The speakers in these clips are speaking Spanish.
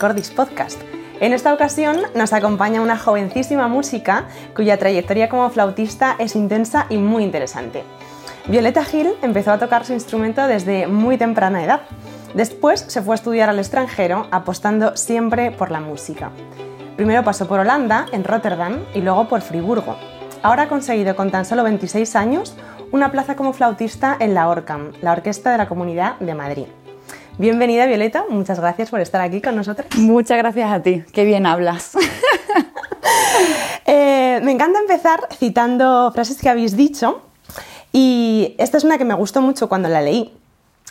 Recordis Podcast. En esta ocasión nos acompaña una jovencísima música cuya trayectoria como flautista es intensa y muy interesante. Violeta Gil empezó a tocar su instrumento desde muy temprana edad. Después se fue a estudiar al extranjero, apostando siempre por la música. Primero pasó por Holanda, en Rotterdam, y luego por Friburgo. Ahora ha conseguido con tan solo 26 años una plaza como flautista en la ORCAM, la Orquesta de la Comunidad de Madrid. Bienvenida Violeta, muchas gracias por estar aquí con nosotros. Muchas gracias a ti, qué bien hablas. Eh, me encanta empezar citando frases que habéis dicho y esta es una que me gustó mucho cuando la leí,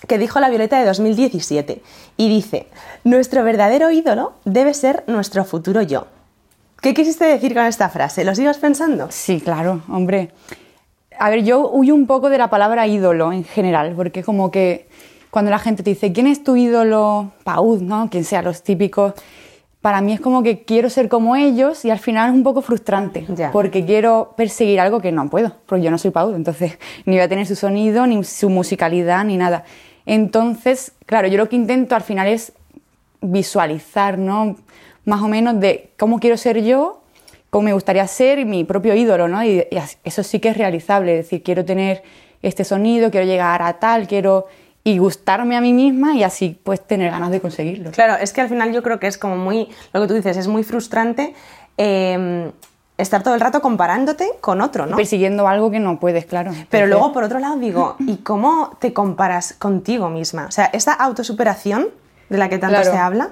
que dijo la Violeta de 2017 y dice, nuestro verdadero ídolo debe ser nuestro futuro yo. ¿Qué quisiste decir con esta frase? ¿Lo sigues pensando? Sí, claro, hombre. A ver, yo huyo un poco de la palabra ídolo en general, porque como que cuando la gente te dice, ¿quién es tu ídolo? Paud, ¿no? Quien sea, los típicos. Para mí es como que quiero ser como ellos y al final es un poco frustrante, porque quiero perseguir algo que no puedo, porque yo no soy Paud, entonces ni voy a tener su sonido, ni su musicalidad, ni nada. Entonces, claro, yo lo que intento al final es visualizar, ¿no? Más o menos de cómo quiero ser yo, cómo me gustaría ser mi propio ídolo, ¿no? Y, eso sí que es realizable, es decir, quiero tener este sonido, quiero llegar a tal, quiero y gustarme a mí misma y así pues tener ganas de conseguirlo. Claro, es que al final yo creo que es como muy, lo que tú dices, es muy frustrante em, estar todo el rato comparándote con otro, ¿no? Persiguiendo algo que no puedes, claro. Pero luego, por otro lado, digo, ¿y cómo te comparas contigo misma? O sea, esa autosuperación de la que tanto se habla.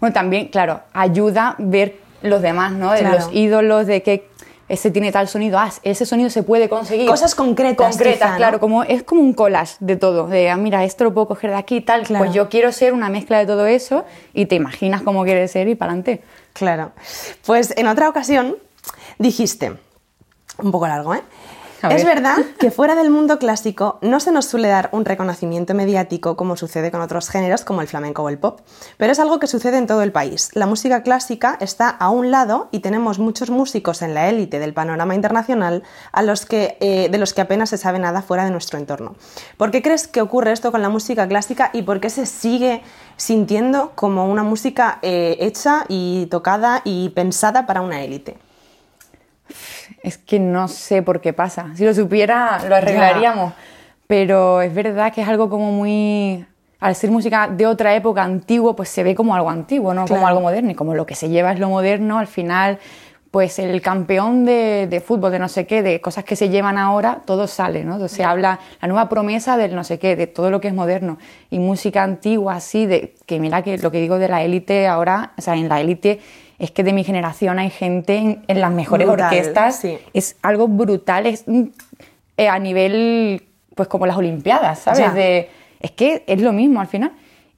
Bueno, también, claro, ayuda ver los demás, ¿no? De los ídolos, de que ese tiene tal sonido, ah, ese sonido se puede conseguir. Cosas concretas. Concretas, claro, como, es como un collage de todo, de, ah, mira, esto lo puedo coger de aquí y tal, pues yo quiero ser una mezcla de todo eso y te imaginas cómo quieres ser y para adelante. Claro. Pues en otra ocasión dijiste, un poco largo, ¿eh? Es verdad que fuera del mundo clásico no se nos suele dar un reconocimiento mediático como sucede con otros géneros como el flamenco o el pop, pero es algo que sucede en todo el país. La música clásica está a un lado y tenemos muchos músicos en la élite del panorama internacional a los que, eh, de los que apenas se sabe nada fuera de nuestro entorno. ¿Por qué crees que ocurre esto con la música clásica y por qué se sigue sintiendo como una música eh, hecha y tocada y pensada para una élite? Es que no sé por qué pasa. Si lo supiera, lo arreglaríamos. Pero es verdad que es algo como muy. Al ser música de otra época, antiguo, pues se ve como algo antiguo, no como algo moderno. Y como lo que se lleva es lo moderno, al final, pues el campeón de, fútbol, de no sé qué, de cosas que se llevan ahora, todo sale, ¿no? Se habla la nueva promesa del no sé qué, de todo lo que es moderno. Y música antigua, así, de que mira que lo que digo de la élite ahora, o sea, en la élite es que de mi generación hay gente en, las mejores orquestas, es algo brutal, es mm, eh, a nivel, pues como las Olimpiadas, ¿sabes? De, es que es lo mismo al final.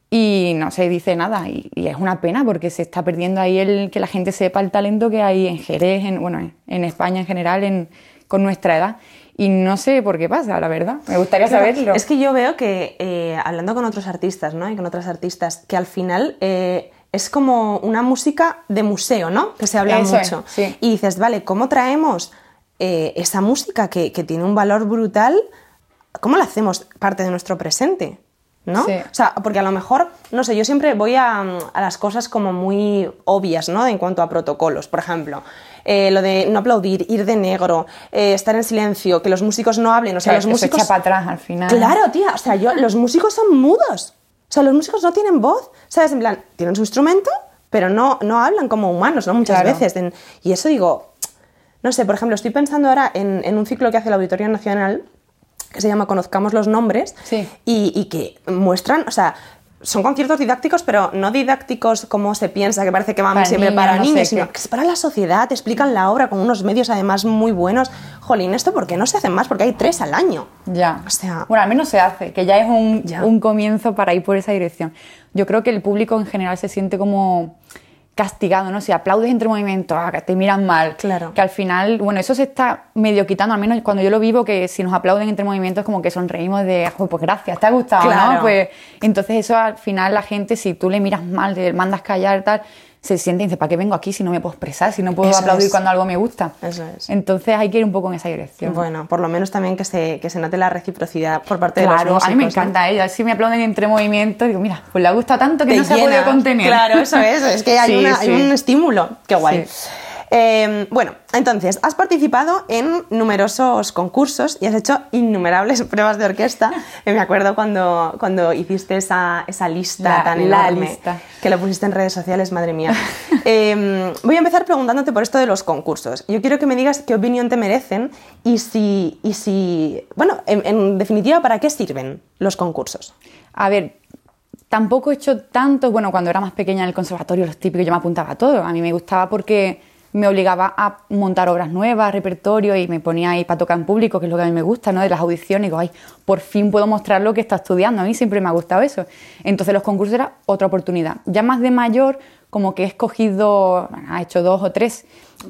Y no se dice nada, y, es una pena porque se está perdiendo ahí el que la gente sepa el talento que hay en Jerez, en, bueno, en España en general, en, con nuestra edad. Y no sé por qué pasa, la verdad. Me gustaría saberlo. Es que yo veo que, eh, hablando con otros artistas, ¿no? Y con otras artistas, que al final eh, es como una música de museo, ¿no? Que se habla mucho. Y dices, vale, ¿cómo traemos eh, esa música que, tiene un valor brutal? ¿Cómo la hacemos parte de nuestro presente? ¿no? O sea, porque a lo mejor, no sé, yo siempre voy a, las cosas como muy obvias, ¿no? En cuanto a protocolos, por ejemplo, eh, lo de no aplaudir, ir de negro, eh, estar en silencio, que los músicos no hablen, o sea, los músicos... Se echa para atrás al final. Claro, tía, o sea, yo, los músicos son mudos. O sea, los músicos no tienen voz, ¿sabes? En plan, tienen su instrumento, pero no, no hablan como humanos, ¿no? Muchas veces. y eso digo, no sé, por ejemplo, estoy pensando ahora en, un ciclo que hace la Auditoría Nacional que se llama Conozcamos los nombres y, y, que muestran, o sea, son conciertos didácticos, pero no didácticos como se piensa, que parece que van siempre para niños, sino que es para la sociedad, explican la obra con unos medios además muy buenos. Jolín, ¿esto por qué no se hacen más? Porque hay tres al año. Ya. O sea, bueno, al menos se hace, que ya es un, un comienzo para ir por esa dirección. Yo creo que el público en general se siente como castigado, ¿no? Si aplaudes entre movimientos, ah, que te miran mal. Claro. Que al final, bueno, eso se está medio quitando, al menos cuando yo lo vivo, que si nos aplauden entre movimientos, como que sonreímos de, pues gracias, te ha gustado, ¿no? Pues entonces eso al final la gente, si tú le miras mal, te mandas callar, tal, se siente y dice, ¿para qué vengo aquí si no me puedo expresar, si no puedo Eso aplaudir es. cuando algo me gusta? Eso es. Entonces hay que ir un poco en esa dirección. Bueno, por lo menos también que se, que se note la reciprocidad por parte de Claro, los a mí me músicos, encanta ella. Si me aplauden entre movimientos, digo, mira, pues le ha gustado tanto que Te no se ha podido contener. Claro, eso es, es que hay, Sí, una- sí. hay un estímulo. Qué guay. Sí. Eh, bueno, entonces, has participado en numerosos concursos y has hecho innumerables pruebas de orquesta. Me acuerdo cuando, cuando hiciste esa, esa lista La- tan enorme lista. que lo pusiste en redes sociales, madre mía. Eh, voy a empezar preguntándote por esto de los concursos. Yo quiero que me digas qué opinión te merecen y si, y si bueno, en, en definitiva, ¿para qué sirven los concursos? A ver, tampoco he hecho tantos, bueno, cuando era más pequeña en el conservatorio, los típicos, yo me apuntaba a todo. A mí me gustaba porque me obligaba a montar obras nuevas, repertorio, y me ponía ahí para tocar en público, que es lo que a mí me gusta, ¿no? De las audiciones, y digo, ay, por fin puedo mostrar lo que está estudiando. A mí siempre me ha gustado eso. Entonces los concursos era otra oportunidad. Ya más de mayor, como que he escogido, bueno, he hecho dos o tres,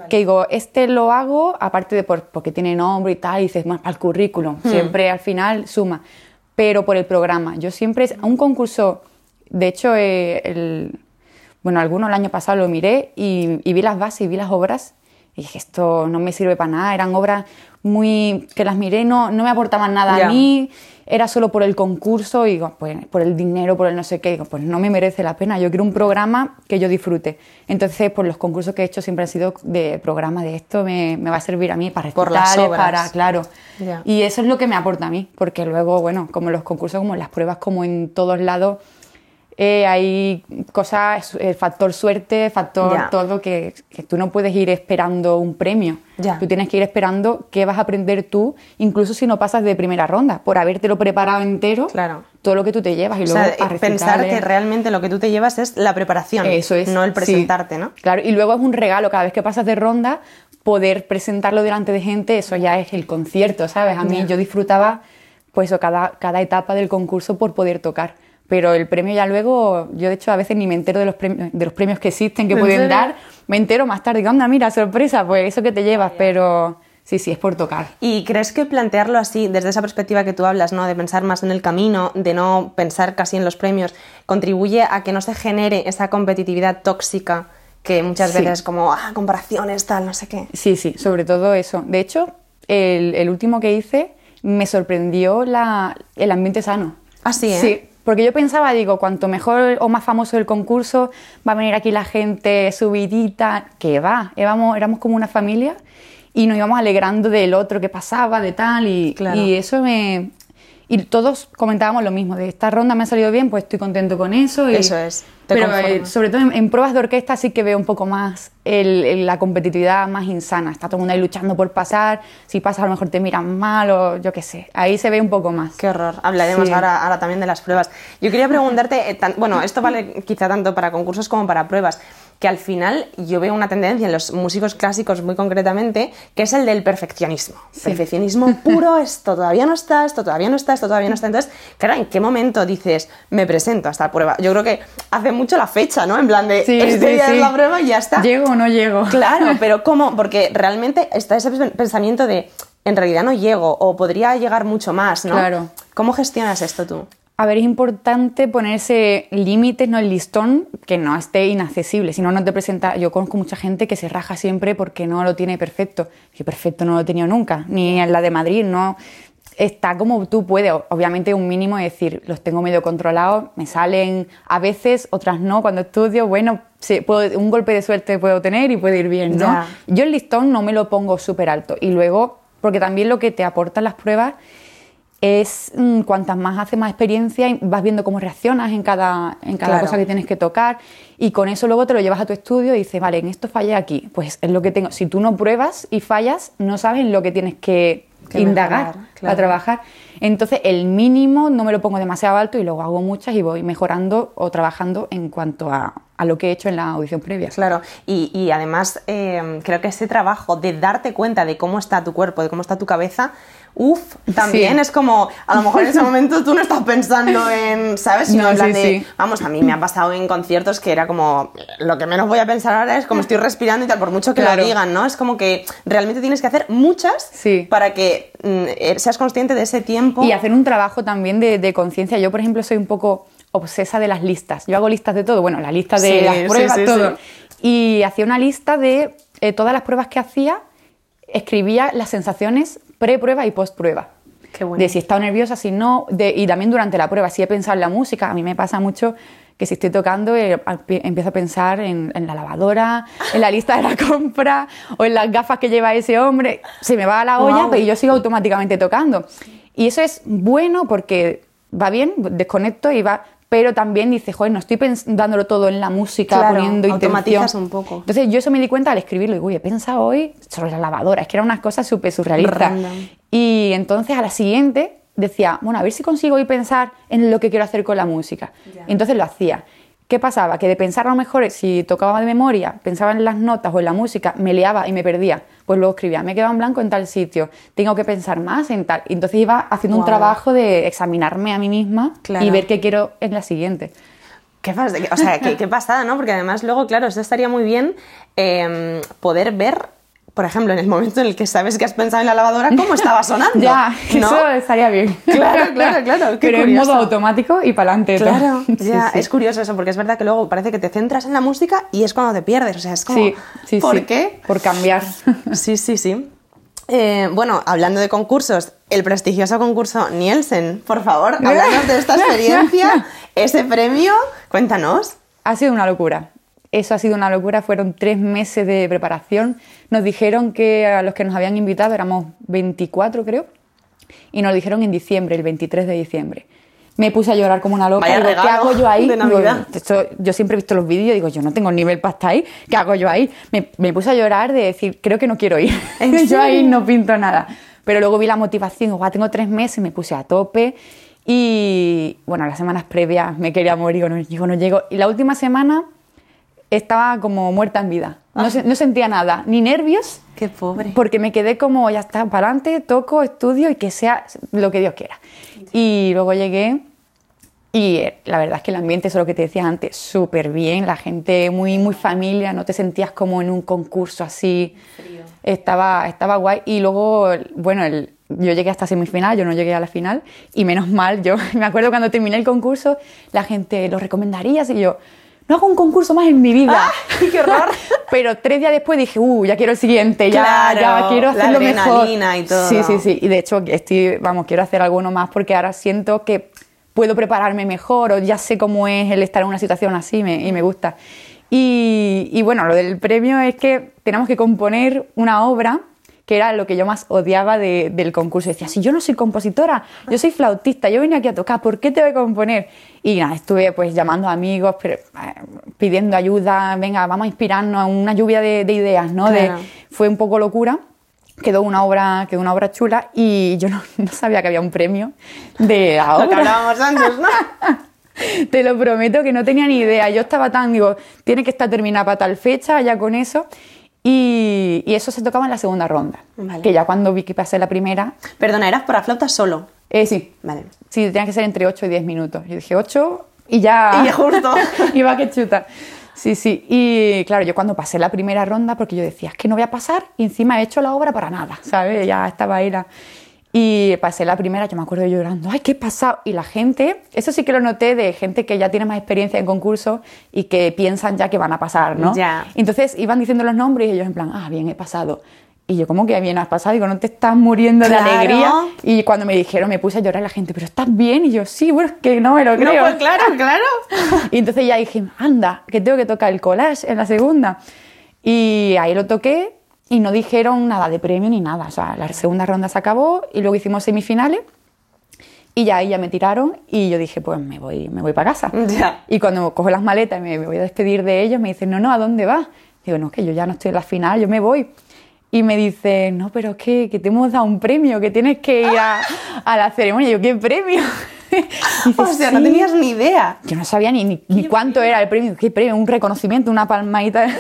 que digo, este lo hago, aparte de por, porque tiene nombre y tal, y dices, más al currículum, siempre al final suma, pero por el programa. Yo siempre, un concurso, de hecho, eh, el, bueno, alguno el año pasado lo miré y, y vi las bases y vi las obras y dije, esto no me sirve para nada, eran obras muy que las miré, no, no me aportaban nada a mí, era solo por el concurso y digo, pues por el dinero, por el no sé qué, digo, pues no me merece la pena, yo quiero un programa que yo disfrute. Entonces, pues los concursos que he hecho siempre han sido de programa de esto, me, me va a servir a mí para recitales, para, claro. Y eso es lo que me aporta a mí, porque luego, bueno, como los concursos, como las pruebas, como en todos lados, eh, hay cosas, el factor suerte, factor todo, que, que tú no puedes ir esperando un premio. Ya. Tú tienes que ir esperando qué vas a aprender tú, incluso si no pasas de primera ronda, por habértelo preparado entero, Claro. todo lo que tú te llevas. Y O luego sea, para pensar que realmente lo que tú te llevas es la preparación, Eso es. no el sí. presentarte, ¿no? Claro, y luego es un regalo, cada vez que pasas de ronda, poder presentarlo delante de gente, eso ya es el concierto, ¿sabes? A mí yo disfrutaba, pues, cada, cada etapa del concurso por poder tocar. Pero el premio ya luego, yo de hecho a veces ni me entero de los premios, de los premios que existen, que ¿En pueden serio? dar, me entero más tarde, digo, anda, mira, sorpresa, pues eso que te llevas, pero sí, sí, es por tocar. ¿Y crees que plantearlo así, desde esa perspectiva que tú hablas, ¿no? de pensar más en el camino, de no pensar casi en los premios, contribuye a que no se genere esa competitividad tóxica que muchas Sí. veces como, ah, comparaciones, tal, no sé qué? Sí, sí, sobre todo eso. De hecho, el, el último que hice me sorprendió la, el ambiente sano. Ah, sí, ¿eh? Sí, porque yo pensaba, digo, cuanto mejor o más famoso el concurso, va a venir aquí la gente subidita, que va, éramos, éramos como una familia y nos íbamos alegrando del otro que pasaba, de tal, y, Claro. y eso me... Y todos comentábamos lo mismo, de esta ronda me ha salido bien, pues estoy contento con eso. Y, Eso es, te Pero eh, sobre todo en, en pruebas de orquesta sí que veo un poco más el- el- la competitividad más insana. Está todo el mundo ahí luchando por pasar, si pasas a lo mejor te miran mal o yo qué sé. Ahí se ve un poco más. Qué horror. Hablaremos Sí. ahora, ahora también de las pruebas. Yo quería preguntarte, eh, tan- bueno, esto vale quizá tanto para concursos como para pruebas, que al final yo veo una tendencia en los músicos clásicos muy concretamente, que es el del perfeccionismo. Perfeccionismo puro, esto todavía no está, esto todavía no está, esto todavía no está. Entonces, claro, ¿en qué momento dices, me presento a esta prueba? Yo creo que hace mucho la fecha, ¿no? En plan de, Sí, este sí, día es la prueba y ya está. ¿Llego o no llego? Claro, pero ¿cómo? Porque realmente está ese pensamiento de en realidad no llego o podría llegar mucho más, ¿no? Claro. ¿Cómo gestionas esto tú? A ver, es importante ponerse límites, no el listón, que no esté inaccesible. Si no, no te presenta. Yo conozco mucha gente que se raja siempre porque no lo tiene perfecto. Que perfecto no lo he tenido nunca, ni en la de Madrid, no. Está como tú puedes, obviamente un mínimo es decir, los tengo medio controlados, me salen a veces, otras no. Cuando estudio, bueno, sí, puedo- un golpe de suerte puedo tener y puede ir bien, ¿no? Ya. Yo el listón no me lo pongo súper alto. Y luego, porque también lo que te aportan las pruebas es mm, cuantas más haces más experiencia y vas viendo cómo reaccionas en cada, en cada Claro. cosa que tienes que tocar y con eso luego te lo llevas a tu estudio y dices, vale, en esto fallé aquí, pues es lo que tengo. Si tú no pruebas y fallas, no sabes en lo que tienes que, Que indagar mejorar, claro. a trabajar. Entonces el mínimo no me lo pongo demasiado alto y luego hago muchas y voy mejorando o trabajando en cuanto a, a lo que he hecho en la audición previa. Claro, y, y además eh, creo que ese trabajo de darte cuenta de cómo está tu cuerpo, de cómo está tu cabeza, uff, también Sí. es como, a lo mejor en ese momento tú no estás pensando en, ¿sabes? Sino No, en plan sí, de, sí. vamos, a mí me ha pasado en conciertos que era como, lo que menos voy a pensar ahora es como estoy respirando y tal, por mucho que Claro. lo digan, ¿no? Es como que realmente tienes que hacer muchas para que mm, eh, seas consciente de ese tiempo. Y hacer un trabajo también de, de conciencia. Yo, por ejemplo, soy un poco obsesa de las listas. Yo hago listas de todo. Bueno, la lista de las pruebas, todo. y hacía una lista de eh, todas las pruebas que hacía, escribía las sensaciones pre-prueba y post-prueba. Bueno. De si he estado nerviosa, si no, de, y también durante la prueba, si he pensado en la música. A mí me pasa mucho que si estoy tocando eh, empiezo a pensar en, en, la lavadora, en la lista de la compra o en las gafas que lleva ese hombre. Se me va a la olla, Wow. pero yo sigo automáticamente tocando. Y eso es bueno porque va bien, desconecto y va... Pero también dice, joder, no estoy dándolo todo en la música, Claro, poniendo automatizas intención. un poco. Entonces yo eso me di cuenta al escribirlo. Digo, uy, he pensado hoy sobre la lavadora. Es que eran unas cosas súper surrealistas. Random. Y entonces a la siguiente decía, bueno, a ver si consigo hoy pensar en lo que quiero hacer con la música. Ya. Y entonces lo hacía. ¿Qué pasaba? Que de pensar a lo mejor, si tocaba de memoria, pensaba en las notas o en la música, me liaba y me perdía. Pues luego escribía, me he quedado en blanco en tal sitio, tengo que pensar más en tal. Y entonces iba haciendo un trabajo de examinarme a mí misma Claro. y ver qué quiero en la siguiente. Qué, o sea, qué, qué pasada, ¿no? Porque además luego, claro, esto estaría muy bien eh, poder ver, por ejemplo, en el momento en el que sabes que has pensado en la lavadora, cómo estaba sonando. Ya, ¿no? eso estaría bien. Claro, claro, claro, qué Pero en modo automático y para adelante. Claro, ya, es curioso eso, porque es verdad que luego parece que te centras en la música y es cuando te pierdes. O sea, es como, Sí, sí, ¿por sí. qué? Por cambiar. Sí, sí, sí. Eh, bueno, hablando de concursos, el prestigioso concurso Nielsen, por favor, háblanos de esta experiencia, ese premio, cuéntanos. Ha sido una locura. Eso ha sido una locura. Fueron tres meses de preparación. Nos dijeron que a los que nos habían invitado éramos 24, creo. Y nos dijeron en diciembre, el 23 de diciembre. Me puse a llorar como una loca. Digo, ¿qué hago yo ahí? de Digo, Navidad. esto- yo siempre he visto los vídeos y digo, yo no tengo nivel para estar ahí. ¿Qué hago yo ahí? Me, me puse a llorar de decir, creo que no quiero ir. ¿En yo ahí no pinto nada. Pero luego vi la motivación, digo, "Guau, tengo tres meses, me puse a tope. Y bueno, las semanas previas me quería morir, no no llego. Y la última semana estaba como muerta en vida. No, se- no sentía nada, ni nervios, Qué pobre. porque me quedé como, ya está, para adelante, toco, estudio y que sea lo que Dios quiera. Y luego llegué y eh, la verdad es que el ambiente, eso es lo que te decía antes, súper bien, la gente muy, muy familia, no te sentías como en un concurso así. Estaba, estaba guay. Y luego, bueno, el- yo llegué hasta semifinal, yo no llegué a la final. Y menos mal, yo me acuerdo cuando terminé el concurso, la gente, ¿lo recomendarías? Y yo, no hago un concurso más en mi vida. ¡Qué horror! Pero tres días después dije, uh, ya quiero el siguiente, ya, Claro, ya quiero la hacerlo mejor. adrenalina y todo. Sí, sí, sí. Y de hecho, estoy, vamos, quiero hacer alguno más porque ahora siento que puedo prepararme mejor o ya sé cómo es el estar en una situación así me- y me gusta. Y, y bueno, lo del premio es que tenemos que componer una obra que era lo que yo más odiaba de- del concurso. Decía, si yo no soy compositora, yo soy flautista, yo vine aquí a tocar, ¿por qué te voy a componer? Y nada, estuve pues llamando a amigos, pero, eh, pidiendo ayuda, venga, vamos a inspirarnos, una lluvia de, de ideas, ¿no? De- Claro. fue un poco locura. Quedó una obra, quedó una obra chula y yo no, no sabía que había un premio de la Lo que obra. hablábamos antes, ¿no? Te lo prometo que no tenía ni idea. Yo estaba tan, digo, tiene que estar terminada para tal fecha, ya con eso. Y, y eso se tocaba en la segunda ronda. Vale. Que ya cuando vi que pasé la primera, Perdona, eras para flauta solo. eh, sí, Vale. sí, tenía que ser entre 8 y 10 minutos. Yo dije 8 y ya. Y justo. Iba que chuta. Sí, sí. Y claro, yo cuando pasé la primera ronda, porque yo decía, es que no voy a pasar, y encima he hecho la obra para nada, ¿sabes? Ya estaba ahí la... Y pasé la primera, yo me acuerdo llorando, ¡ay, qué pasado! Y la gente, eso sí que lo noté de gente que ya tiene más experiencia en concursos y que piensan ya que van a pasar, ¿no? Ya. Entonces iban diciendo los nombres y ellos en plan, ah, bien, he pasado. Y yo, ¿cómo que bien has pasado? Digo, no te estás muriendo Claro. de alegría. Y cuando me dijeron, me puse a llorar la gente, ¿pero estás bien? Y yo, sí, bueno, es que no me lo No, creo. pues claro, claro. Y entonces ya dije, anda, que tengo que tocar el collage en la segunda. Y ahí lo toqué y no dijeron nada de premio ni nada. O sea, la segunda ronda se acabó y luego hicimos semifinales. Y ya ahí ya me tiraron y yo dije, pues me voy, me voy para casa. Ya. Y cuando cojo las maletas y me, me voy a despedir de ellos, me dicen, no, no, ¿a dónde vas? Digo, no, que yo ya no estoy en la final, yo me voy. Y me dice, no, pero es que, que te hemos dado un premio, que tienes que ir a, a la ceremonia. Y yo, ¿qué premio? Dice, O sea, no "Sí". tenías ni idea. Yo no sabía ni, ni, ni cuánto era el premio, qué premio, un reconocimiento, una palmadita.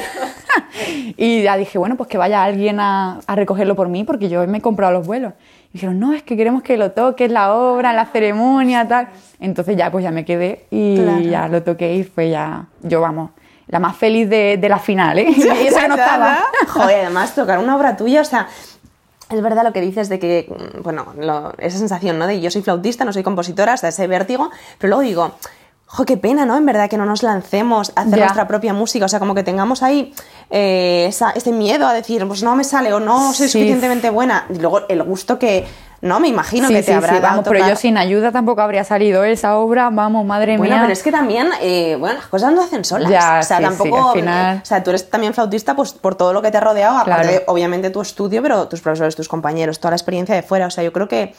y ya dije, bueno, pues que vaya alguien a, a recogerlo por mí, porque yo me he comprado los vuelos. Y dijeron, no, es que queremos que lo toques, la obra, la ceremonia, tal. Entonces ya, pues ya me quedé y Claro. ya lo toqué y fue ya, yo vamos, la más feliz de, de la final, ¿eh? y eso que no estaba. Joder, además tocar una obra tuya, o sea, es verdad lo que dices de que, bueno, lo- esa sensación, ¿no? De yo soy flautista, no soy compositora, hasta ese vértigo, pero luego digo, jo, qué pena, ¿no? En verdad que no nos lancemos a hacer nuestra propia música, o sea, como que tengamos ahí eh, esa- ese miedo a decir, pues no me sale o no soy Sí. suficientemente buena. Y luego el gusto que, no, me imagino Sí, que sí, te habrá sí, dado vamos, pero yo sin ayuda tampoco habría salido esa obra, vamos, madre Bueno, mía. pero es que también, eh, bueno, las cosas no hacen solas. Ya, o sea, tampoco. final- eh, o sea, tú eres también flautista pues, por todo lo que te ha rodeado, aparte de, obviamente, tu estudio, pero tus profesores, tus compañeros, toda la experiencia de fuera. O sea, yo creo que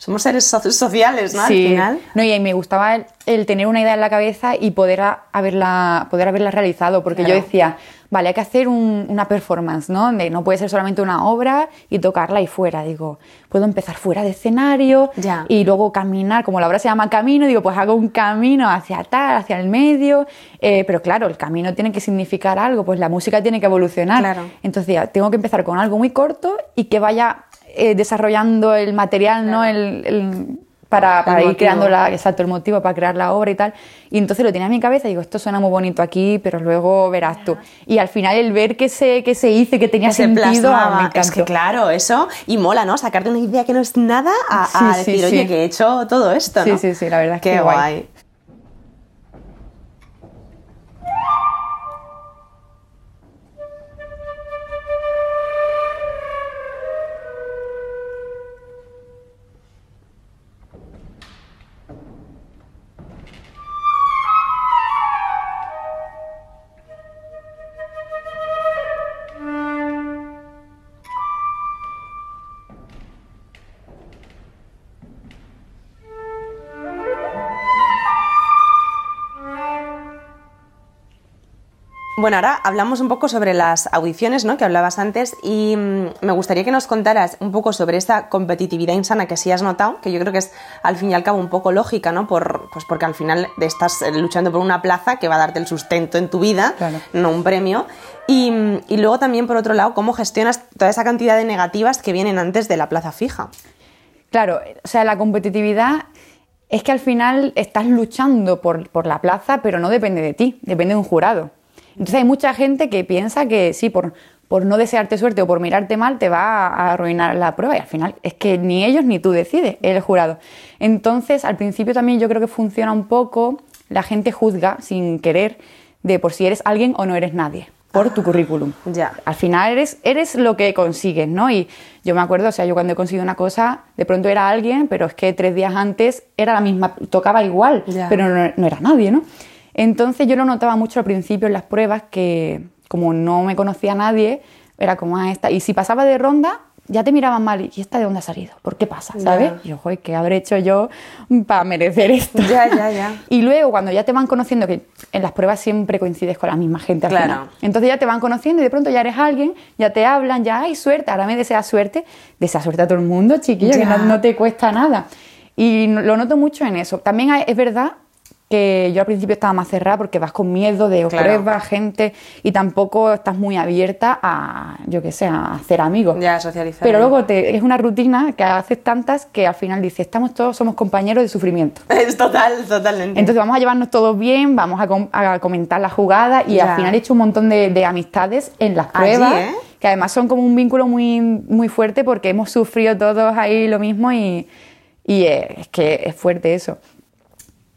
somos seres so- sociales, ¿no? Al final. No, y me gustaba el, el tener una idea en la cabeza y poder a- haberla, poder haberla realizado, porque Claro. yo decía, vale, hay que hacer un- una performance, ¿no? No puede ser solamente una obra y tocarla ahí fuera. Digo, puedo empezar fuera de escenario Ya. y luego caminar, como la obra se llama camino, digo, pues hago un camino hacia tal, hacia el medio, eh, pero claro, el camino tiene que significar algo, pues la música tiene que evolucionar. Claro. Entonces ya, tengo que empezar con algo muy corto y que vaya eh, desarrollando el material, ¿no? El, el- para, para ir motivo. creando la, exacto, el motivo para crear la obra y tal. Y entonces lo tenía en mi cabeza y digo, esto suena muy bonito aquí, pero luego verás tú. Y al final el ver que se, que se hizo que tenía que se sentido, ah, encantó. Es que claro, eso. Y mola, ¿no? Sacarte una idea que no es nada a, a Sí, decir, sí. oye, que he hecho todo esto, Sí, sí, sí, la verdad es Qué que guay. guay. Bueno, ahora hablamos un poco sobre las audiciones, ¿no? Que hablabas antes y mm, me gustaría que nos contaras un poco sobre esa competitividad insana que sí has notado, que yo creo que es al fin y al cabo un poco lógica, ¿no? Por, pues porque al final estás eh, luchando por una plaza que va a darte el sustento en tu vida, Claro. no un premio. Y, mm, y luego también, por otro lado, cómo gestionas toda esa cantidad de negativas que vienen antes de la plaza fija. Claro, o sea, la competitividad es que al final estás luchando por, por la plaza, pero no depende de ti, depende de un jurado. Entonces hay mucha gente que piensa que sí, por, por no desearte suerte o por mirarte mal te va a arruinar la prueba y al final es que ni ellos ni tú decides, es el jurado. Entonces al principio también yo creo que funciona un poco, la gente juzga sin querer de por si eres alguien o no eres nadie por tu currículum. Ya. Al final eres, eres lo que consigues, ¿no? Y yo me acuerdo, o sea, yo cuando he conseguido una cosa, de pronto era alguien, pero es que tres días antes era la misma, tocaba igual, Ya. pero no, no era nadie, ¿no? Entonces yo lo notaba mucho al principio en las pruebas que como no me conocía a nadie, era como a esta. Y si pasaba de ronda, ya te miraban mal. ¿Y esta de dónde ha salido? ¿Por qué pasa? ¿Sabes? Y yo, joder, ¿qué habré hecho yo para merecer esto? Ya, ya, ya. Y luego, cuando ya te van conociendo, que en las pruebas siempre coincides con la misma gente al Claro. final. Entonces ya te van conociendo y de pronto ya eres alguien, ya te hablan, ya hay suerte, ahora me deseas suerte. Desea suerte a todo el mundo, chiquilla, que no, no te cuesta nada. Y lo noto mucho en eso. También es verdad que yo al principio estaba más cerrada porque vas con miedo de Claro. pruebas, gente, y tampoco estás muy abierta a, yo qué sé, a hacer amigos. Ya, socializar. Pero luego te, es una rutina que haces tantas que al final dices, estamos todos, somos compañeros de sufrimiento. Es total, totalmente. Entonces vamos a llevarnos todos bien, vamos a, com- a comentar la jugada y Ya. al final he hecho un montón de, de amistades en las Allí, pruebas, ¿eh? que además son como un vínculo muy, muy fuerte porque hemos sufrido todos ahí lo mismo y, y, eh, es que es fuerte eso.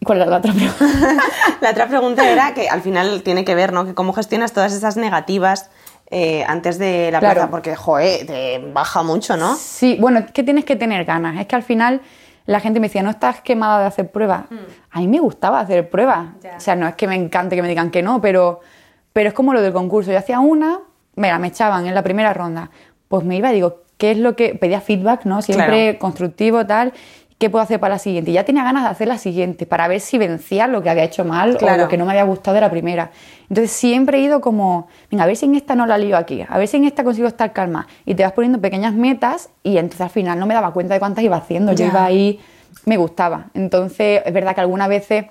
¿Y ¿Cuál era la otra pregunta? La otra pregunta era que al final tiene que ver, ¿no? Que cómo gestionas todas esas negativas eh, antes de la Claro. plaza, porque, joder, te baja mucho, ¿no? Sí, bueno, es que tienes que tener ganas. Es que al final la gente me decía, no estás quemada de hacer pruebas. A mí me gustaba hacer pruebas. O sea, no es que me encante que me digan que no, pero, pero es como lo del concurso. Yo hacía una, mira, me echaban en la primera ronda. Pues me iba y digo, ¿qué es lo que. Pedía feedback, ¿no? Siempre Claro. constructivo, tal. ¿Qué puedo hacer para la siguiente? Y ya tenía ganas de hacer la siguiente para ver si vencía lo que había hecho mal o Claro. lo que no me había gustado de la primera. Entonces siempre he ido como, venga, a ver si en esta no la lío aquí, a ver si en esta consigo estar calma. Y te vas poniendo pequeñas metas y entonces al final no me daba cuenta de cuántas iba haciendo. Yo iba ahí, me gustaba. Entonces es verdad que algunas veces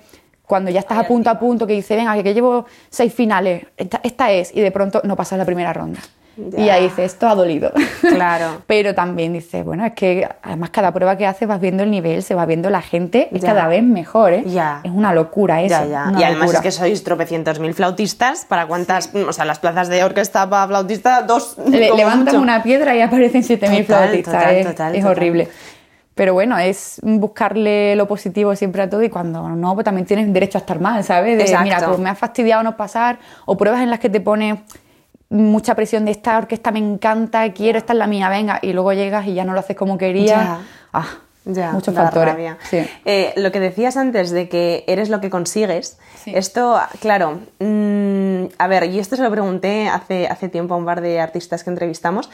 cuando ya estás a punto a punto que dices, venga, que, que llevo seis finales, esta, esta es, y de pronto no pasas la primera ronda. Y ahí dices, esto ha dolido. Claro. Pero también dices, bueno, es que además cada prueba que haces vas viendo el nivel, se va viendo la gente, es Ya. cada vez mejor, ¿eh? Ya. Es una locura eso. Ya, ya. una Y además locura. es que sois tropecientos mil flautistas. ¿Para cuántas? O sea, las plazas de orquesta para flautista, dos. Le- mucho. una piedra y aparecen 7.000 Total, flautistas. total, es, total, es total. horrible. Pero bueno, es buscarle lo positivo siempre a todo y cuando no, pues también tienes derecho a estar mal, ¿sabes? De, mira, pues me ha fastidiado no pasar, o pruebas en las que te pones mucha presión de esta orquesta me encanta, quiero, esta es la mía, venga, y luego llegas y ya no lo haces como querías. Ah, ya, muchos factores. Eh, lo que decías antes de que eres lo que consigues, esto, claro, mm, a ver, y esto se lo pregunté hace, hace tiempo a un par de artistas que entrevistamos.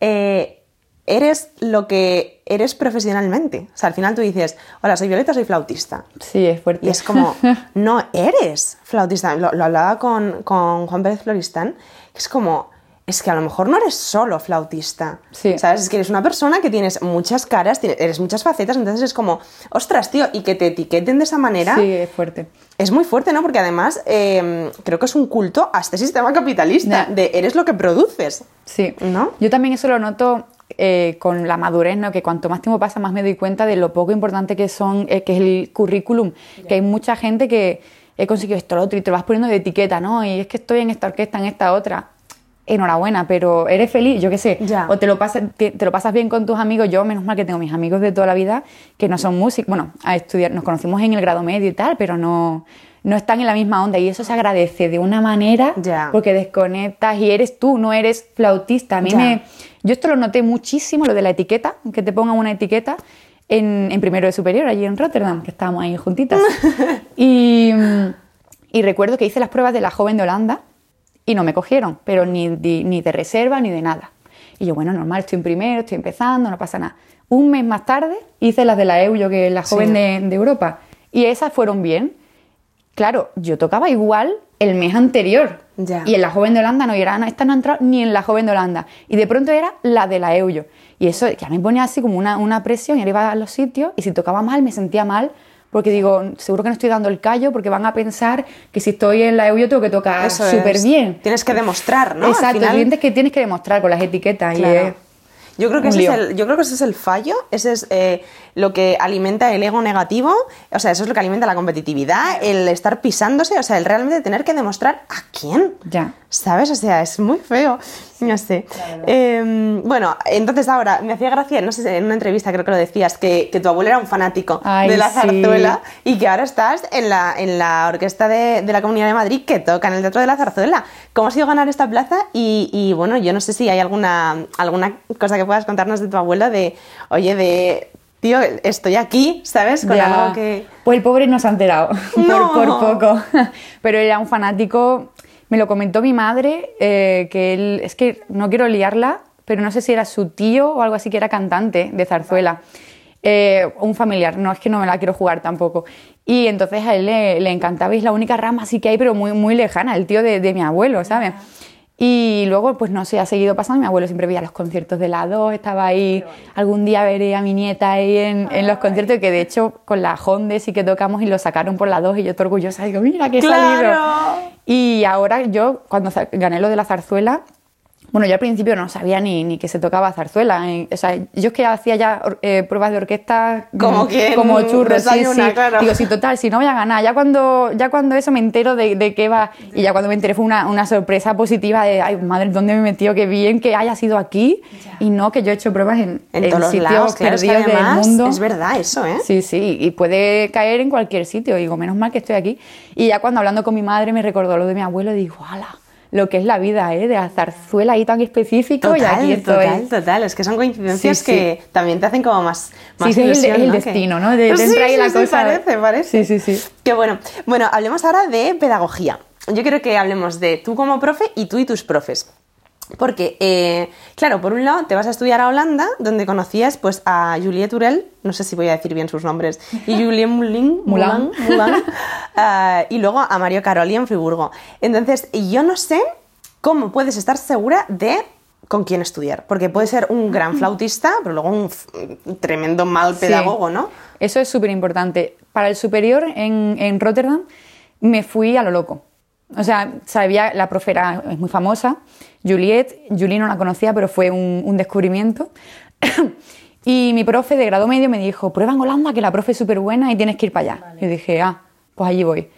Eh, eres lo que eres profesionalmente. O sea, al final tú dices, hola, soy Violeta, soy flautista. Sí, es fuerte. Y es como, no eres flautista. Lo, hablaba con, con, Juan Pérez Floristán, que es como, es que a lo mejor no eres solo flautista. Sí. ¿Sabes? Es que eres una persona que tienes muchas caras, eres muchas facetas, entonces es como, ostras, tío, y que te etiqueten de esa manera. Sí, es fuerte. Es muy fuerte, ¿no? Porque además em, creo que es un culto a este sistema capitalista, de eres lo que produces. Sí. ¿No? Yo también eso lo noto eh, con la madurez, ¿no? que cuanto más tiempo pasa, más me doy cuenta de lo poco importante que son, eh, que es el currículum, que hay mucha gente que he conseguido esto, lo otro, y te lo vas poniendo de etiqueta, ¿no? Y es que estoy en esta orquesta, en esta otra. Enhorabuena, pero eres feliz, yo qué sé, o te lo, pasas, te, lo pasas bien con tus amigos. Yo, menos mal que tengo mis amigos de toda la vida que no son músicos, bueno, a estudiar, nos conocimos en el grado medio y tal, pero no, no están en la misma onda y eso se agradece de una manera porque desconectas y eres tú, no eres flautista. A mí me yo esto lo noté muchísimo, lo de la etiqueta, que te pongan una etiqueta en, primero de superior, allí en Rotterdam, que estábamos ahí juntitas. y, recuerdo que hice las pruebas de la joven de Holanda y no me cogieron, pero ni, ni de reserva ni de nada. Y yo, bueno, normal, estoy en primero, estoy empezando, no pasa nada. Un mes más tarde hice las de la EUYO, que es la joven de, de Europa, y esas fueron bien. Claro, yo tocaba igual el mes anterior. Y en la joven de Holanda no, era, esta no ha entrado ni en la joven de Holanda. Y de pronto era la de la Euyo. Y eso ya me ponía así como una, una presión y ahora iba a los sitios y si tocaba mal me sentía mal porque digo, seguro que no estoy dando el callo porque van a pensar que si estoy en la Euyo tengo que tocar súper bien. Tienes que demostrar, ¿no? Exacto, Al que tienes que demostrar con las etiquetas. Y yo creo, que ese es el, yo creo que ese es el fallo, ese es eh, lo que alimenta el ego negativo, o sea, eso es lo que alimenta la competitividad, el estar pisándose, o sea, el realmente tener que demostrar a quién. Ya. ¿Sabes? O sea, es muy feo. No sé. Em, bueno, entonces ahora, me hacía gracia, no sé, en una entrevista creo que lo decías, que, tu abuelo era un fanático de la zarzuela y que ahora estás en la, en la orquesta de, la Comunidad de Madrid que toca en el Teatro de la Zarzuela. ¿Cómo ha sido ganar esta plaza? Y, bueno, yo no sé si hay alguna, alguna cosa que puedas contarnos de tu abuelo, de, oye, de tío, estoy aquí, ¿sabes? Con algo que... Pues el pobre no se ha enterado, por, por, poco. Pero era un fanático me lo comentó mi madre, eh, que él, es que no quiero liarla, pero no sé si era su tío o algo así que era cantante de zarzuela. Eh, un familiar, no es que no me la quiero jugar tampoco. Y entonces a él le, encantaba y es la única rama así que hay, pero muy, muy lejana, el tío de, de mi abuelo, ¿sabes? Y luego, pues no sé, ha seguido pasando. Mi abuelo siempre veía los conciertos de la 2, estaba ahí. Algún día veré a mi nieta ahí en, en los conciertos, que de hecho con la Honda sí que tocamos y lo sacaron por la 2 y yo estoy orgullosa. Digo, mira que he salido. Y ahora yo, cuando gané lo de la zarzuela, bueno, yo al principio no sabía ni, ni que se tocaba zarzuela. O sea, yo es que hacía ya eh, pruebas de orquesta como, que como churros. Sí, sí. Digo, sí, total, si no voy a ganar. Ya cuando, ya cuando eso me entero de, de qué va, y ya cuando me enteré fue una, una, sorpresa positiva de, ay, madre, ¿dónde me he metido? Qué bien que haya sido aquí y no que yo he hecho pruebas en, en, todos sitios lados, perdidos del mundo. Es verdad eso, ¿eh? Sí, sí, y puede caer en cualquier sitio. Digo, menos mal que estoy aquí. Y ya cuando hablando con mi madre me recordó lo de mi abuelo, digo, ¡hala! Lo que es la vida, ¿eh? De la zarzuela ahí tan específico total, y aquí estoy. Total, total. Es que son coincidencias que también te hacen como más, más sí, es el, destino, ¿no? De, sí, ahí la cosa. parece, parece. Sí, sí, sí. Qué bueno. Bueno, hablemos ahora de pedagogía. Yo quiero que hablemos de tú como profe y tú y tus profes. Porque, eh, claro, por un lado te vas a estudiar a Holanda, donde conocías pues, a Juliette Urel, no sé si voy a decir bien sus nombres, y Julien Moulin, Moulin, uh, y luego a Mario Caroli en Friburgo. Entonces, yo no sé cómo puedes estar segura de con quién estudiar, porque puede ser un gran flautista, pero luego un tremendo mal pedagogo, ¿no? Eso es súper importante. Para el superior en, en Rotterdam me fui a lo loco. O sea, sabía, la profe era, es muy famosa, Juliette, Julie no la conocía, pero fue un, descubrimiento. y mi profe de grado medio me dijo, prueba en Holanda, que la profe es súper buena y tienes que ir para allá. Yo dije, ah, pues allí voy.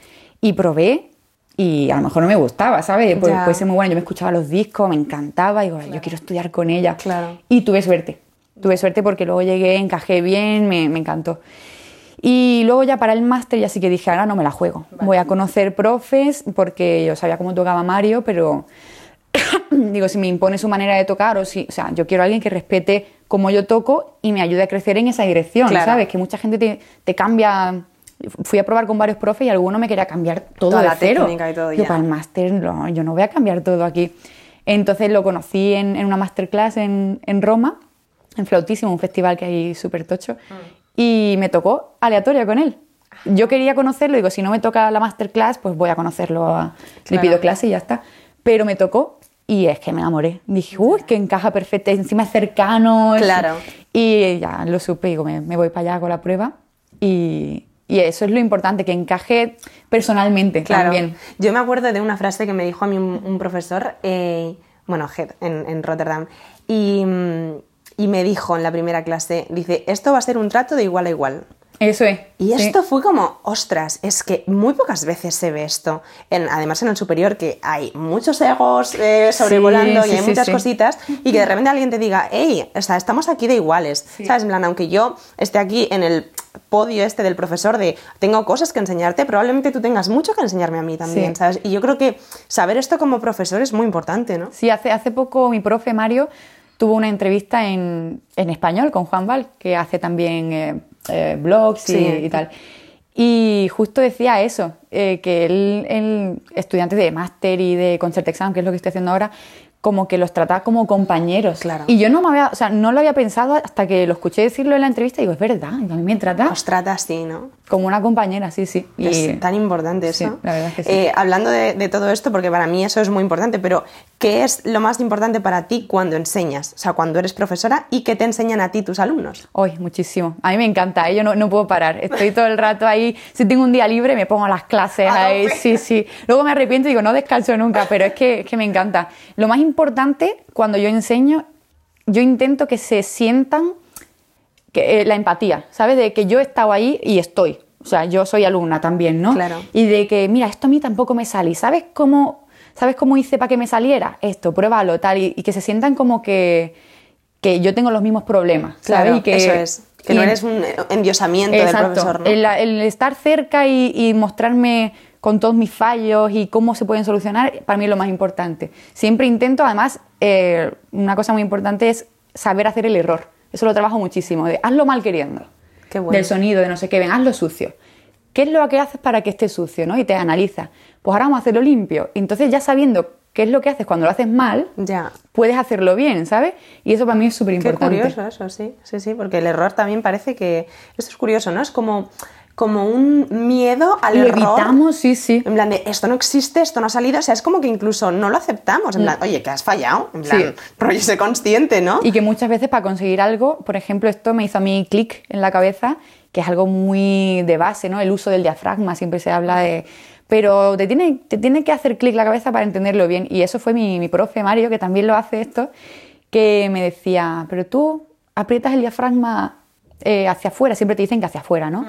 Y probé y a lo mejor no me gustaba, ¿sabes? puede ser muy buena, yo me escuchaba los discos, me encantaba, y digo, yo quiero estudiar con ella. Claro. Y tuve suerte. Tuve suerte porque luego llegué, encajé bien, me, me encantó. Y luego ya para el máster ya sí que dije, ahora no me la juego. Voy a conocer profes porque yo sabía cómo tocaba Mario, pero digo, si me impone su manera de tocar o si, o sea, yo quiero a alguien que respete cómo yo toco y me ayude a crecer en esa dirección, ¿sabes? Que mucha gente te, te, cambia... Fui a probar con varios profes y alguno me quería cambiar todo Toda de la cero. y todo Yo ya. para el máster, no, yo no voy a cambiar todo aquí. Entonces lo conocí en, en una masterclass en, en Roma, en Flautísimo, un festival que hay súper tocho, Mm. Y me tocó aleatoria con él. Yo quería conocerlo, digo, si no me toca la masterclass, pues voy a conocerlo, a- le Claro. pido clase y ya está. Pero me tocó y es que me enamoré. Dije, uy, que encaja perfecto, encima es cercano. Claro. Y ya lo supe, digo, me, me voy para allá con la prueba y, y eso es lo importante, que encaje personalmente Claro. también. Yo me acuerdo de una frase que me dijo a mí un, un profesor, eh, bueno, Head, en, en Rotterdam, y, mm, y me dijo en la primera clase, dice, esto va a ser un trato de igual a igual. Eso es. Y sí. esto fue como, ostras, es que muy pocas veces se ve esto. En- además en el superior que hay muchos egos eh, sobrevolando Sí, y sí, hay sí, muchas sí. cositas y que de repente alguien te diga, hey, o sea, estamos aquí de iguales. ¿Sabes? En plan, aunque yo esté aquí en el podio este del profesor de tengo cosas que enseñarte, probablemente tú tengas mucho que enseñarme a mí también, Sí. ¿sabes? Y yo creo que saber esto como profesor es muy importante, ¿no? Sí, hace, hace poco mi profe Mario tuvo una entrevista en, en español con Juan Val, que hace también eh, eh, blogs y, tal. Y justo decía eso, eh, que él, él, estudiante de máster y de concert exam, que es lo que estoy haciendo ahora, como que los trataba como compañeros. Claro. Y yo no me había, o sea, no lo había pensado hasta que lo escuché decirlo en la entrevista y digo, es verdad, a mí me trata Os trata así, ¿no? como una compañera, sí, sí. Y Es tan importante sí, eso. la verdad es que sí. Eh, hablando de, de todo esto, porque para mí eso es muy importante, pero ¿qué es lo más importante para ti cuando enseñas? O sea, cuando eres profesora y qué te enseñan a ti tus alumnos. Hoy, muchísimo. A mí me encanta, ¿eh? yo no, no puedo parar. Estoy todo el rato ahí. Si tengo un día libre, me pongo a las clases ahí. Sí, sí. Luego me arrepiento y digo, no descalzo nunca, pero es que, es que me encanta. Lo más importante cuando yo enseño, yo intento que se sientan que, eh, la empatía, ¿sabes? De que yo he estado ahí y estoy. O sea, yo soy alumna también, ¿no? Claro. Y de que, mira, esto a mí tampoco me sale. ¿Y ¿Sabes cómo, ¿sabes cómo hice para que me saliera? Esto, pruébalo, tal. Y, y que se sientan como que, que yo tengo los mismos problemas, ¿sabes? Claro, Y que, eso es. Que no eres un endiosamiento del profesor, ¿no? El, el estar cerca y, y mostrarme con todos mis fallos y cómo se pueden solucionar, para mí es lo más importante. Siempre intento, además, eh, una cosa muy importante es saber hacer el error. Eso lo trabajo muchísimo, de hazlo mal queriendo. Qué bueno. Del sonido, de no sé qué, ven, hazlo sucio. ¿Qué es lo que haces para que esté sucio? ¿no? Y te analiza. Pues ahora vamos a hacerlo limpio. Entonces, ya sabiendo qué es lo que haces cuando lo haces mal, Ya. puedes hacerlo bien, ¿sabes? Y eso para mí es súper Qué importante. curioso eso, sí, sí, sí, porque el error también parece que... Esto es curioso, ¿no? Es como, como un miedo al Lo error. evitamos, sí, sí. En plan de, esto no existe, esto no ha salido, o sea, es como que incluso no lo aceptamos, en plan, oye, que has fallado, en plan, Mm. Sí. rollo, sé consciente, ¿no? Y que muchas veces para conseguir algo, por ejemplo, esto me hizo a mí clic en la cabeza, que es algo muy de base, ¿no? El uso del diafragma, siempre se habla de... Pero te tiene, te tiene que hacer clic la cabeza para entenderlo bien. Y eso fue mi, mi profe Mario, que también lo hace esto, que me decía, pero tú aprietas el diafragma eh, hacia afuera, siempre te dicen que hacia afuera, ¿no?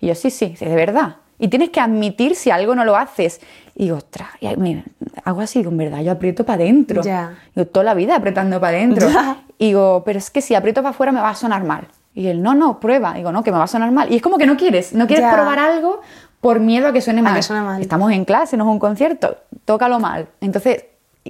Y yo, sí, sí, de verdad. Y tienes que admitir si algo no lo haces. Y digo, ostras, y ahí me- hago así, digo, en verdad, yo aprieto para adentro. Ya. Digo, toda la vida apretando para adentro. Y digo, pero es que si aprieto para afuera me va a sonar mal. Y él, no, no, prueba. Digo, no, que me va a sonar mal. Y es como que no quieres, no quieres Ya. probar algo por miedo a que suene mal. que suene mal. Estamos en clase, no es un concierto, tócalo mal. Entonces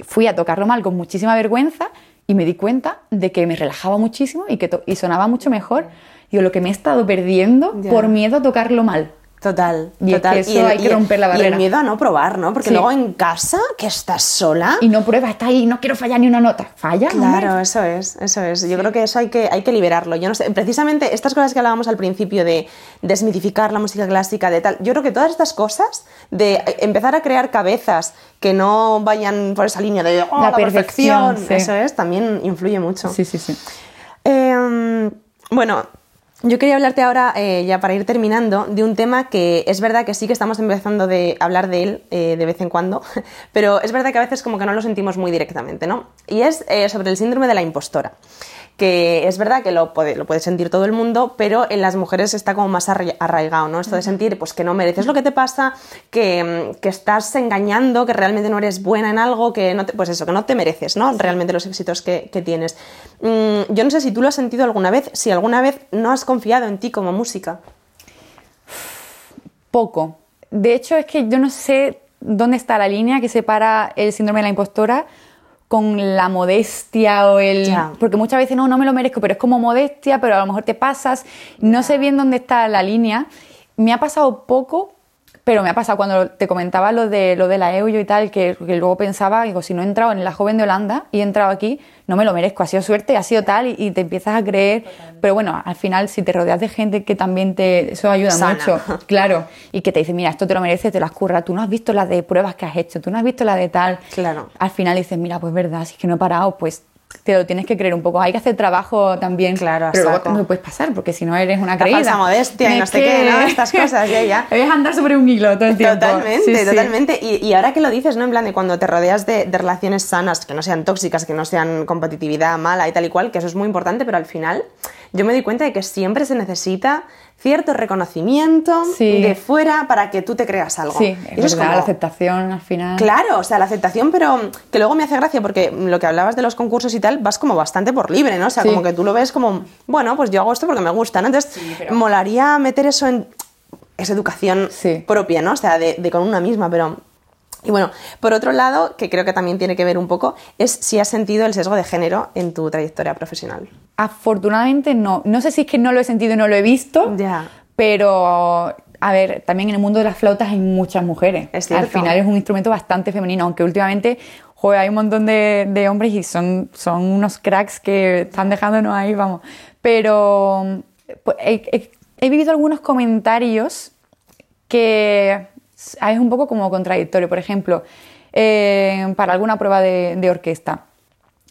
fui a tocarlo mal con muchísima vergüenza y me di cuenta de que me relajaba muchísimo y que y sonaba mucho mejor. Digo, lo que me he estado perdiendo Ya. por miedo a tocarlo mal. Total, Y es total. que eso hay que romper la Y barrera. el miedo a no probar, ¿no? Porque Sí. luego en casa, que estás sola... Y no pruebas, está ahí, no quiero fallar ni una nota. Falla, Claro, hombre. eso es, eso es. Yo creo que eso hay que, hay que liberarlo. Yo no sé, precisamente estas cosas que hablábamos al principio de desmitificar la música clásica, de tal, yo creo que todas estas cosas, de empezar a crear cabezas que no vayan por esa línea de oh, La la, perfección, perfección, sí. eso es, también influye mucho. Sí, sí, sí. Eh, bueno, yo quería hablarte ahora, eh, ya para ir terminando, de un tema que es verdad que sí que estamos empezando de hablar de él eh, de vez en cuando, pero es verdad que a veces como que no lo sentimos muy directamente, ¿no? Y es eh, sobre el síndrome de la impostora. Que es verdad que lo puede, lo puede sentir todo el mundo, pero en las mujeres está como más arraigado, ¿no? Esto de sentir pues que no mereces lo que te pasa, que, que estás engañando, que realmente no eres buena en algo, que no te, pues eso, que no te mereces, ¿no? Realmente los éxitos que, que tienes. Mm, yo no sé si tú lo has sentido alguna vez, si alguna vez no has confiado en ti como música. Poco. De hecho, es que yo no sé dónde está la línea que separa el síndrome de la impostora con la modestia o el... Porque muchas veces no, no me lo merezco, pero es como modestia, pero a lo mejor te pasas. No sé bien dónde está la línea. Me ha pasado poco pero me ha pasado cuando te comentaba lo de, lo de la EUYO y tal, que, luego pensaba, digo, si no he entrado en la joven de Holanda y he entrado aquí, no me lo merezco, ha sido suerte, ha sido tal, y, te empiezas a creer. Pero bueno, al final, si te rodeas de gente que también te. Eso ayuda mucho, claro. Y que te dice, mira, esto te lo mereces, te las curra, tú no has visto las de pruebas que has hecho, tú no has visto la de tal. Claro. Al final dices, mira, pues verdad, si es que no he parado, pues te lo tienes que creer un poco. Hay que hacer trabajo también. Claro, pero luego no puedes pasar, porque si no eres una creída. La modestia y no sé qué, ¿no? Estas cosas, ya, ya. Debes andar sobre un hilo todo el tiempo. Totalmente, totalmente. Y, y, ahora que lo dices, ¿no? En plan de cuando te rodeas de, de, relaciones sanas, que no sean tóxicas, que no sean competitividad mala y tal y cual, que eso es muy importante, pero al final yo me doy cuenta de que siempre se necesita cierto reconocimiento de fuera para que tú te creas algo. Sí, es, la aceptación al final. Claro, o sea, la aceptación, pero que luego me hace gracia porque lo que hablabas de los concursos y tal, vas como bastante por libre, ¿no? O sea, como que tú lo ves como, bueno, pues yo hago esto porque me gusta, ¿no? Entonces, molaría meter eso en esa educación propia, ¿no? O sea, de con una misma, pero y bueno, por otro lado, que creo que también tiene que ver un poco, es si has sentido el sesgo de género en tu trayectoria profesional. Afortunadamente no. No sé si es que no lo he sentido y no lo he visto, pero a ver, también en el mundo de las flautas hay muchas mujeres. Al final es un instrumento bastante femenino, aunque últimamente joder, hay un montón de, hombres y son, son unos cracks que están dejándonos ahí, vamos. Pero pues, he vivido algunos comentarios que es un poco como contradictorio. Por ejemplo, eh, para alguna prueba de, orquesta,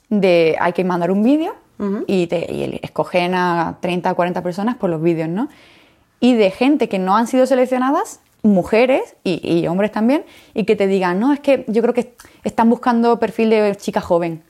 de, hay que mandar un vídeo y, te, escogen a 30 o 40 personas por los vídeos, ¿no? Y de gente que no han sido seleccionadas, mujeres y, hombres también, y que te digan, no, es que yo creo que están buscando perfil de chica joven.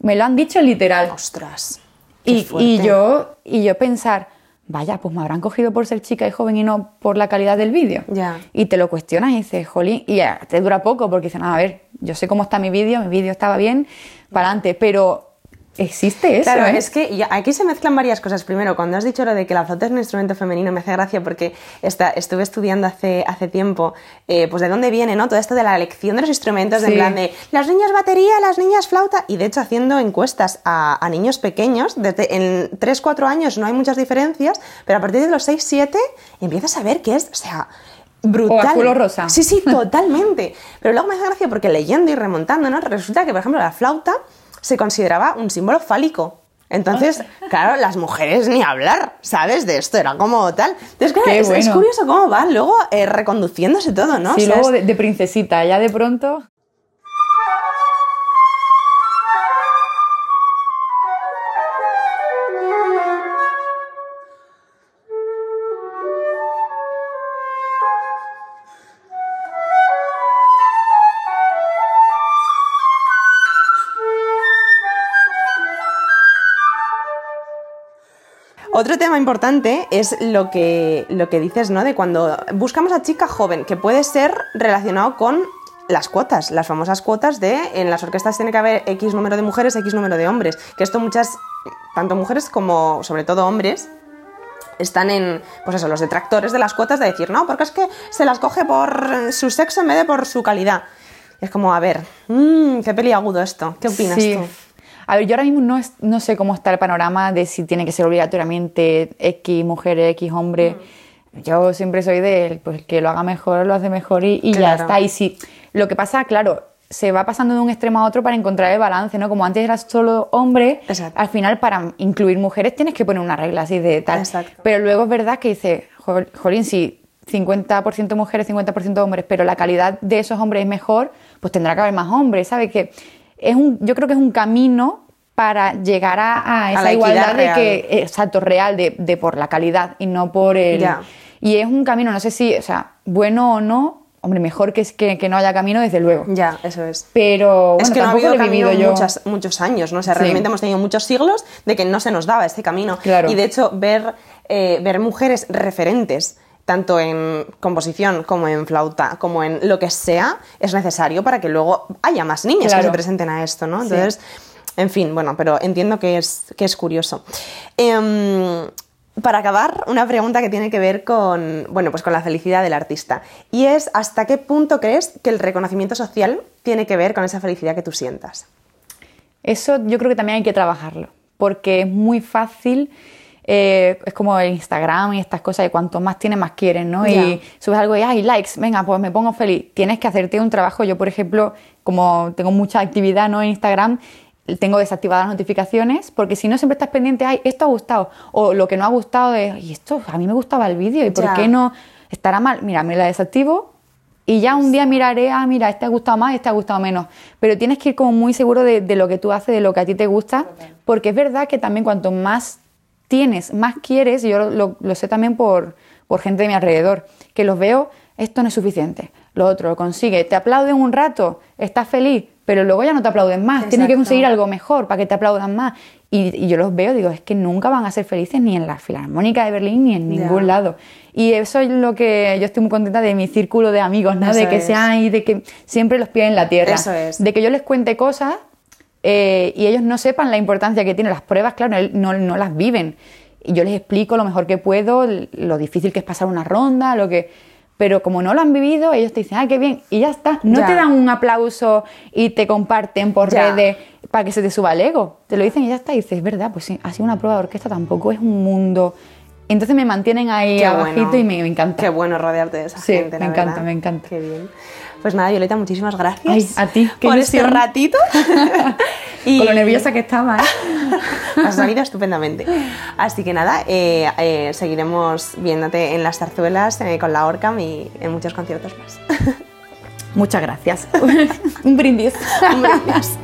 Me lo han dicho literal. Ostras. Y, y, yo, y yo pensar, vaya, pues me habrán cogido por ser chica y joven y no por la calidad del vídeo. Ya. Y te lo cuestionas y dices, jolín, y te dura poco porque dices, a ver, yo sé cómo está mi vídeo, mi vídeo estaba bien, para adelante, pero Existe eso. Claro, ¿eh? es que aquí se mezclan varias cosas. Primero, cuando has dicho lo de que la flauta es un instrumento femenino, me hace gracia porque estuve estudiando hace, hace tiempo, eh, pues de dónde viene, ¿no? Todo esto de la elección de los instrumentos, en plan de las niñas batería, las niñas flauta, y de hecho haciendo encuestas a, niños pequeños, desde en 3, 4 años no hay muchas diferencias, pero a partir de los 6, 7 empiezas a ver que es, o sea, brutal. O rosa. Sí, sí, totalmente. Pero luego me hace gracia porque leyendo y remontando, ¿no? Resulta que, por ejemplo, la flauta se consideraba un símbolo fálico. Entonces, claro, las mujeres ni hablar, ¿sabes? De esto, era como tal. Entonces, claro, es, curioso cómo va luego eh, reconduciéndose todo, ¿no? Sí, luego de, princesita, ya de pronto. Otro tema importante es lo que, lo que dices, ¿no? De cuando buscamos a chica joven, que puede ser relacionado con las cuotas, las famosas cuotas de en las orquestas tiene que haber X número de mujeres, X número de hombres. Que esto muchas, tanto mujeres como sobre todo hombres, están en, pues eso, los detractores de las cuotas de decir, no, porque es que se las coge por su sexo en vez de por su calidad. es como, a ver, mmm, qué peliagudo esto. ¿Qué opinas tú? A ver, yo ahora mismo no, no sé cómo está el panorama de si tiene que ser obligatoriamente X mujer, X hombre. Mm. Yo siempre soy de pues que lo haga mejor, lo hace mejor y, ya está. Y si lo que pasa, claro, se va pasando de un extremo a otro para encontrar el balance, ¿no? Como antes eras solo hombre, al final para incluir mujeres tienes que poner una regla así de tal. Exacto. Pero luego es verdad que dice, jolín, si 50% mujeres, 50% hombres, pero la calidad de esos hombres es mejor, pues tendrá que haber más hombres, ¿sabes? Que es un, yo creo que es un camino para llegar a, esa igualdad de que, exacto, real, de, de, por la calidad y no por el... Y es un camino, no sé si, o sea, bueno o no, hombre, mejor que, que, que no haya camino, desde luego. Ya, eso es. Pero bueno, es que no ha tampoco habido lo he vivido yo. muchas- muchos años, ¿no? O sea, Sí. realmente hemos tenido muchos siglos de que no se nos daba este camino. Claro. Y de hecho, ver, eh, ver mujeres referentes, tanto en composición como en flauta, como en lo que sea, es necesario para que luego haya más niñas que se presenten a esto, ¿no? Sí. Entonces, en fin, bueno, pero entiendo que es, que es curioso. Em, para acabar, una pregunta que tiene que ver con, bueno, pues con la felicidad del artista. Y es, ¿hasta qué punto crees que el reconocimiento social tiene que ver con esa felicidad que tú sientas? Eso yo creo que también hay que trabajarlo, porque es muy fácil, eh, es como el Instagram y estas cosas, de cuanto más tienes, más quieres, ¿no? Y subes algo y, ay, likes, venga, pues me pongo feliz. Tienes que hacerte un trabajo. Yo, por ejemplo, como tengo mucha actividad ¿no? en Instagram, tengo desactivadas las notificaciones, porque si no siempre estás pendiente, ay, esto ha gustado, o lo que no ha gustado de, y esto, a mí me gustaba el vídeo, ¿y por qué no estará mal? Mira, me la desactivo y ya un día miraré, ah, mira, este ha gustado más, este ha gustado menos. Pero tienes que ir como muy seguro de, de lo que tú haces, de lo que a ti te gusta, porque es verdad que también cuanto más tienes, más quieres, y yo lo, lo- lo sé también por, por gente de mi alrededor, que los veo, esto no es suficiente, lo otro lo consigue, te aplauden un rato, estás feliz, pero luego ya no te aplauden más, tienes que conseguir algo mejor para que te aplaudan más. Y, y yo los veo, digo, es que nunca van a ser felices ni en la Filarmónica de Berlín ni en ningún lado. Y eso es lo que yo estoy muy contenta de mi círculo de amigos, ¿no? Eso de que es. sean y de que siempre los pies en la tierra. Eso es. De que yo les cuente cosas eh, y ellos no sepan la importancia que tienen las pruebas, claro, no, no las viven. Y yo les explico lo mejor que puedo, lo difícil que es pasar una ronda, lo que... Pero como no lo han vivido, ellos te dicen, ah, qué bien, y ya está. No Ya. te dan un aplauso y te comparten por Ya. redes para que se te suba el ego. Te lo dicen y ya está. Y dices, es verdad, pues sí, sido una prueba de orquesta, tampoco es un mundo. Entonces me mantienen ahí Qué abajito bueno. y me, me encanta. Qué bueno rodearte de esa Sí, gente, la me encanta, verdad. me encanta. Qué bien. Pues nada, Violeta, muchísimas gracias. Ay, a ti, qué por este ilusión. ratito. y Con lo nerviosa que estaba, ¿eh? Has salido estupendamente. Así que nada, eh, eh, seguiremos viéndote en las zarzuelas, eh, con la Orcam y en muchos conciertos más. Muchas gracias. un brindis. Un brindis.